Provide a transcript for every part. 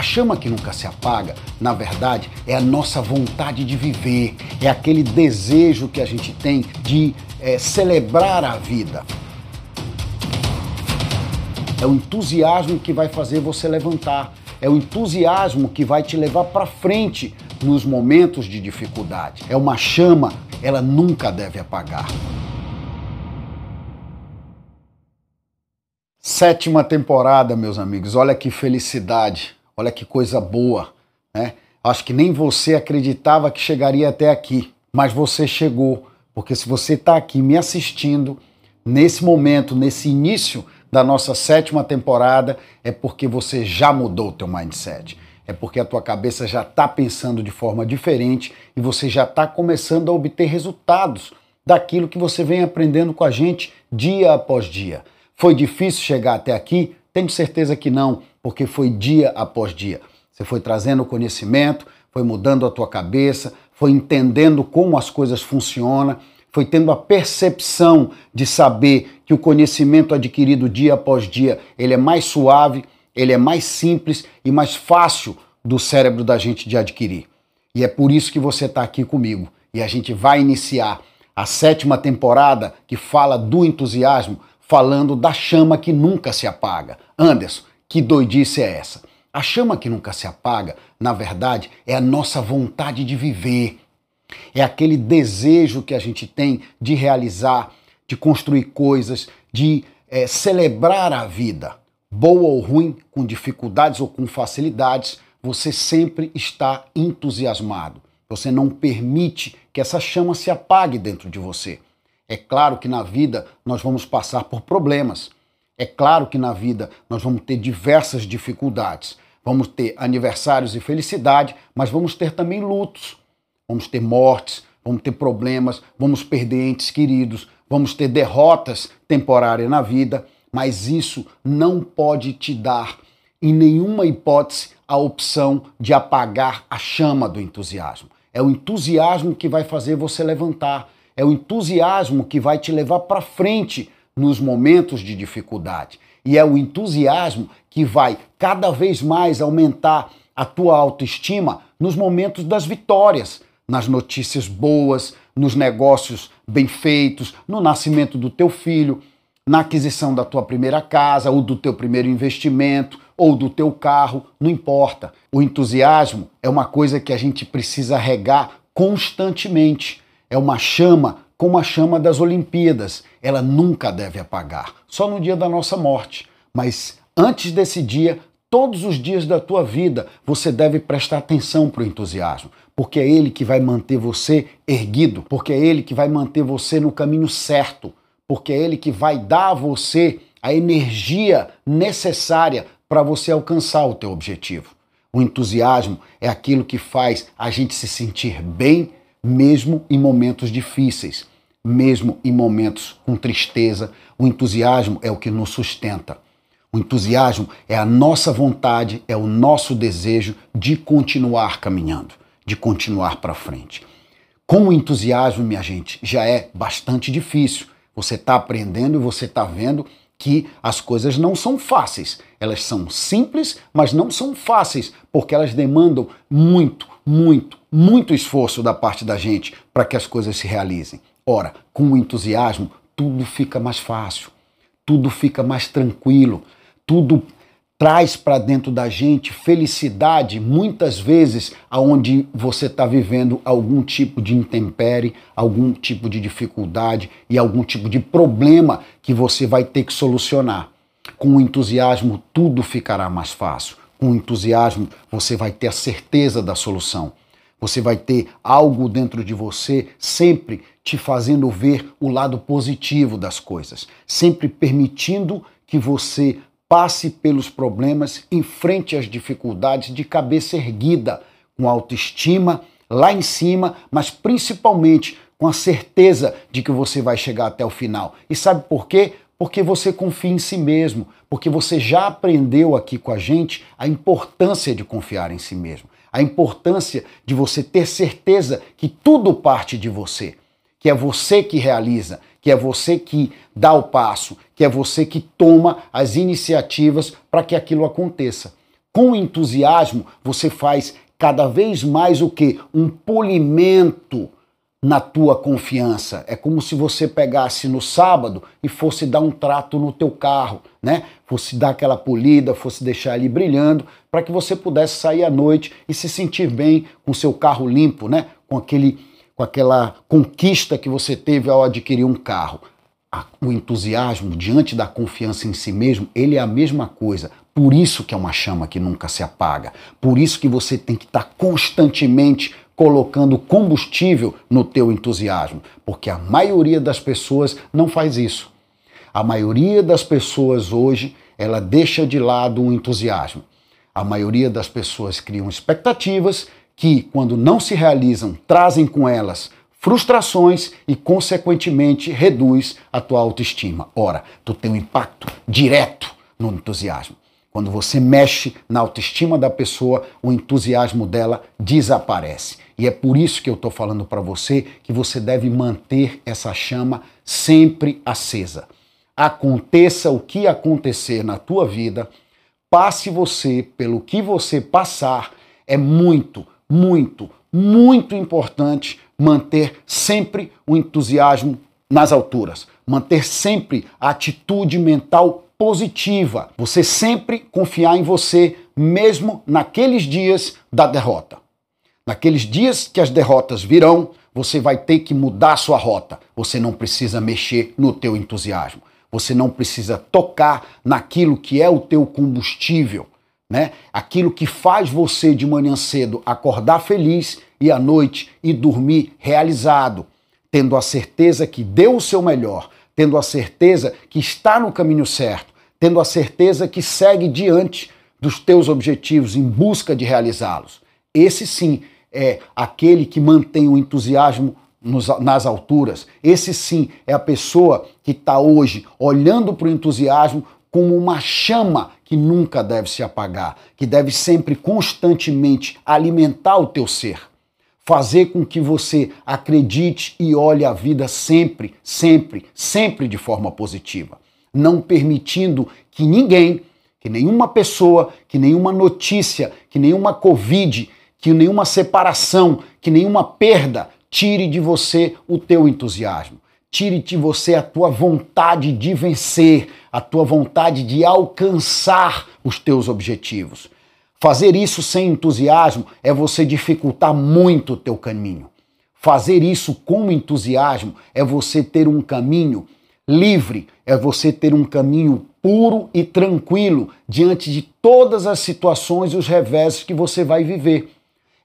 A chama que nunca se apaga, na verdade, é a nossa vontade de viver, é aquele desejo que a gente tem de é, celebrar a vida. É o entusiasmo que vai fazer você levantar, é o entusiasmo que vai te levar para frente nos momentos de dificuldade. É uma chama, ela nunca deve apagar. Sétima temporada, meus amigos. Olha que felicidade, olha que coisa boa, né? Acho que nem você acreditava que chegaria até aqui, mas você chegou, porque se você está aqui me assistindo nesse momento, nesse início da nossa sétima temporada, é porque você já mudou o teu mindset. É porque a tua cabeça já está pensando de forma diferente e você já está começando a obter resultados daquilo que você vem aprendendo com a gente dia após dia. Foi difícil chegar até aqui? Tenho certeza que não, porque foi dia após dia. Você foi trazendo conhecimento, foi mudando a tua cabeça, foi entendendo como as coisas funcionam, foi tendo a percepção de saber que o conhecimento adquirido dia após dia, ele é mais suave, ele é mais simples e mais fácil do cérebro da gente de adquirir. E é por isso que você está aqui comigo. E a gente vai iniciar a sétima temporada que fala do entusiasmo falando da chama que nunca se apaga. Anderson, que doidice é essa? A chama que nunca se apaga, na verdade, é a nossa vontade de viver. É aquele desejo que a gente tem de realizar, de construir coisas, de é, celebrar a vida. Boa ou ruim, com dificuldades ou com facilidades, você sempre está entusiasmado. Você não permite que essa chama se apague dentro de você. É claro que na vida nós vamos passar por problemas. É claro que na vida nós vamos ter diversas dificuldades. Vamos ter aniversários e felicidade, mas vamos ter também lutos. Vamos ter mortes, vamos ter problemas, vamos perder entes queridos, vamos ter derrotas temporárias na vida, mas isso não pode te dar, em nenhuma hipótese, a opção de apagar a chama do entusiasmo. É o entusiasmo que vai fazer você levantar é o entusiasmo que vai te levar para frente nos momentos de dificuldade. E é o entusiasmo que vai cada vez mais aumentar a tua autoestima nos momentos das vitórias, nas notícias boas, nos negócios bem feitos, no nascimento do teu filho, na aquisição da tua primeira casa, ou do teu primeiro investimento, ou do teu carro, não importa. O entusiasmo é uma coisa que a gente precisa regar constantemente. É uma chama como a chama das Olimpíadas. Ela nunca deve apagar, só no dia da nossa morte. Mas antes desse dia, todos os dias da tua vida, você deve prestar atenção para o entusiasmo, porque é ele que vai manter você erguido, porque é ele que vai manter você no caminho certo, porque é ele que vai dar a você a energia necessária para você alcançar o teu objetivo. O entusiasmo é aquilo que faz a gente se sentir bem mesmo em momentos difíceis, mesmo em momentos com tristeza. O entusiasmo é o que nos sustenta. O entusiasmo é a nossa vontade, é o nosso desejo de continuar caminhando, de continuar para frente. Com o entusiasmo, minha gente, já é bastante difícil. Você está aprendendo e você está vendo que as coisas não são fáceis. Elas são simples, mas não são fáceis, porque elas demandam muito, muito, muito esforço da parte da gente para que as coisas se realizem. Ora, com o entusiasmo, tudo fica mais fácil, tudo fica mais tranquilo, tudo traz para dentro da gente felicidade, muitas vezes aonde você está vivendo algum tipo de intempérie, algum tipo de dificuldade e algum tipo de problema que você vai ter que solucionar. Com o entusiasmo, tudo ficará mais fácil. Com entusiasmo, você vai ter a certeza da solução. Você vai ter algo dentro de você sempre te fazendo ver o lado positivo das coisas, sempre permitindo que você passe pelos problemas, enfrente as dificuldades de cabeça erguida, com autoestima lá em cima, mas principalmente com a certeza de que você vai chegar até o final. E sabe por quê? Porque você confia em si mesmo, porque você já aprendeu aqui com a gente a importância de confiar em si mesmo, a importância de você ter certeza que tudo parte de você, que é você que realiza, que é você que dá o passo, que é você que toma as iniciativas para que aquilo aconteça. Com entusiasmo, você faz cada vez mais o que? Um polimento na tua confiança. É como se você pegasse no sábado e fosse dar um trato no teu carro, né? Fosse dar aquela polida, fosse deixar ele brilhando, para que você pudesse sair à noite e se sentir bem com seu carro limpo, né? Com aquele com aquela conquista que você teve ao adquirir um carro. O entusiasmo diante da confiança em si mesmo, ele é a mesma coisa. Por isso que é uma chama que nunca se apaga. Por isso que você tem que estar constantemente colocando combustível no teu entusiasmo, porque a maioria das pessoas não faz isso. A maioria das pessoas hoje, ela deixa de lado o entusiasmo. A maioria das pessoas criam expectativas que, quando não se realizam, trazem com elas frustrações e, consequentemente, reduz a tua autoestima. Ora, tu tem um impacto direto no entusiasmo. Quando você mexe na autoestima da pessoa, o entusiasmo dela desaparece. E é por isso que eu estou falando para você que você deve manter essa chama sempre acesa. Aconteça o que acontecer na tua vida, passe você pelo que você passar, é muito, muito, muito importante manter sempre o entusiasmo nas alturas, manter sempre a atitude mental positiva. Você sempre confiar em você, mesmo naqueles dias da derrota. Naqueles dias que as derrotas virão, você vai ter que mudar sua rota. Você não precisa mexer no teu entusiasmo. Você não precisa tocar naquilo que é o teu combustível, né? Aquilo que faz você de manhã cedo acordar feliz e à noite e dormir realizado, tendo a certeza que deu o seu melhor, tendo a certeza que está no caminho certo, tendo a certeza que segue diante dos teus objetivos em busca de realizá-los. Esse sim é aquele que mantém o entusiasmo nos, nas alturas. Esse sim é a pessoa que está hoje olhando para o entusiasmo como uma chama que nunca deve se apagar, que deve sempre constantemente alimentar o teu ser fazer com que você acredite e olhe a vida sempre, sempre, sempre de forma positiva, não permitindo que ninguém, que nenhuma pessoa, que nenhuma notícia, que nenhuma Covid, que nenhuma separação, que nenhuma perda tire de você o teu entusiasmo. Tire de você a tua vontade de vencer, a tua vontade de alcançar os teus objetivos. Fazer isso sem entusiasmo é você dificultar muito o teu caminho. Fazer isso com entusiasmo é você ter um caminho livre, é você ter um caminho puro e tranquilo diante de todas as situações e os reveses que você vai viver.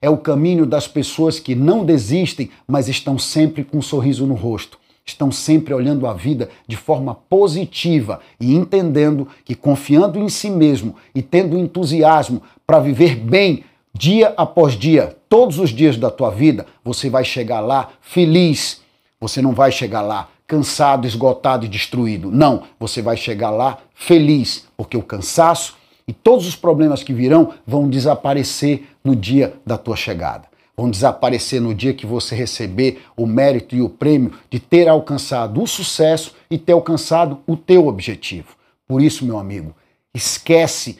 É o caminho das pessoas que não desistem, mas estão sempre com um sorriso no rosto estão sempre olhando a vida de forma positiva e entendendo que confiando em si mesmo e tendo entusiasmo para viver bem dia após dia, todos os dias da tua vida, você vai chegar lá feliz. Você não vai chegar lá cansado, esgotado e destruído. Não, você vai chegar lá feliz, porque o cansaço e todos os problemas que virão vão desaparecer no dia da tua chegada vão desaparecer no dia que você receber o mérito e o prêmio de ter alcançado o sucesso e ter alcançado o teu objetivo. Por isso, meu amigo, esquece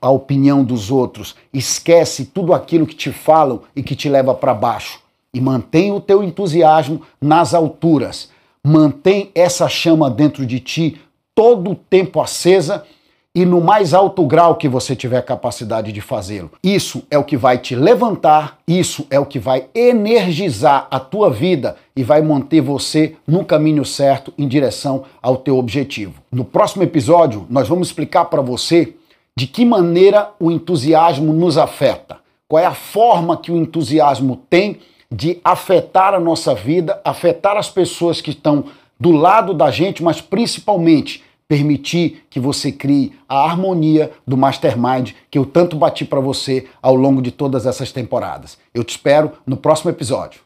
a opinião dos outros, esquece tudo aquilo que te falam e que te leva para baixo e mantém o teu entusiasmo nas alturas. Mantém essa chama dentro de ti todo o tempo acesa e no mais alto grau que você tiver capacidade de fazê-lo. Isso é o que vai te levantar, isso é o que vai energizar a tua vida e vai manter você no caminho certo em direção ao teu objetivo. No próximo episódio, nós vamos explicar para você de que maneira o entusiasmo nos afeta. Qual é a forma que o entusiasmo tem de afetar a nossa vida, afetar as pessoas que estão do lado da gente, mas principalmente permitir que você crie a harmonia do mastermind que eu tanto bati para você ao longo de todas essas temporadas. Eu te espero no próximo episódio.